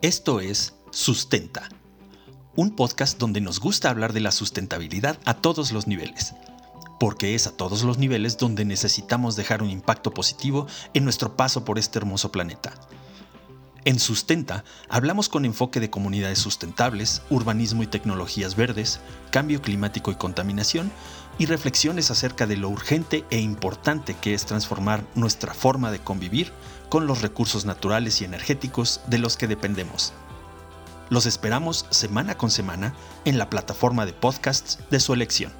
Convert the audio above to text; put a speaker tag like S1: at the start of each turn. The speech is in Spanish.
S1: Esto es Sustenta, un podcast donde nos gusta hablar de la sustentabilidad a todos los niveles, porque es a todos los niveles donde necesitamos dejar un impacto positivo en nuestro paso por este hermoso planeta. En Sustenta hablamos con enfoque de comunidades sustentables, urbanismo y tecnologías verdes, cambio climático y contaminación, y reflexiones acerca de lo urgente e importante que es transformar nuestra forma de convivir con los recursos naturales y energéticos de los que dependemos. Los esperamos semana con semana en la plataforma de podcasts de su elección.